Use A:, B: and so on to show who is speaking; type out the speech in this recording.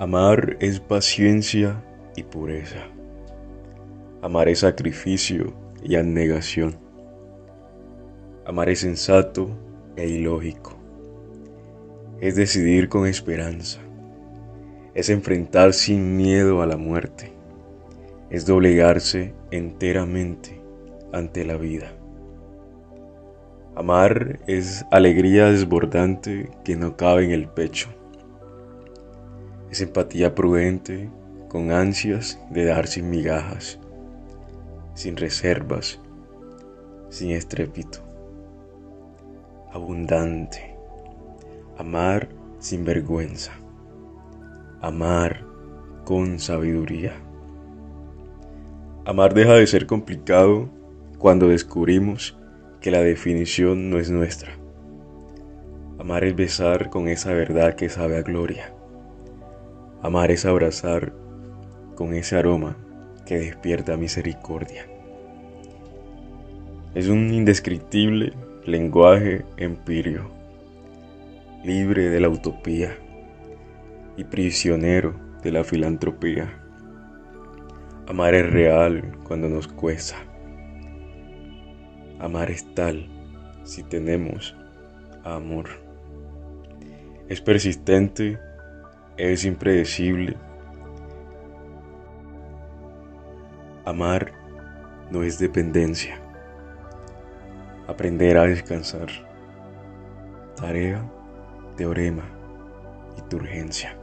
A: Amar es paciencia y pureza. Amar es sacrificio y abnegación. Amar es sensato e ilógico. Es decidir con esperanza. Es enfrentar sin miedo a la muerte. Es doblegarse enteramente ante la vida. Amar es alegría desbordante que no cabe en el pecho. Es empatía prudente con ansias de dar sin migajas, sin reservas, sin estrépito. Abundante. Amar sin vergüenza. Amar con sabiduría. Amar deja de ser complicado cuando descubrimos que la definición no es nuestra. Amar es besar con esa verdad que sabe a gloria. Amar es abrazar con ese aroma que despierta misericordia. Es un indescriptible lenguaje empirio, libre de la utopía y prisionero de la filantropía. Amar es real cuando nos cuesta. Amar es tal si tenemos amor. Es persistente, es impredecible. Amar no es dependencia. Aprender a descansar. Tarea, teorema y turgencia.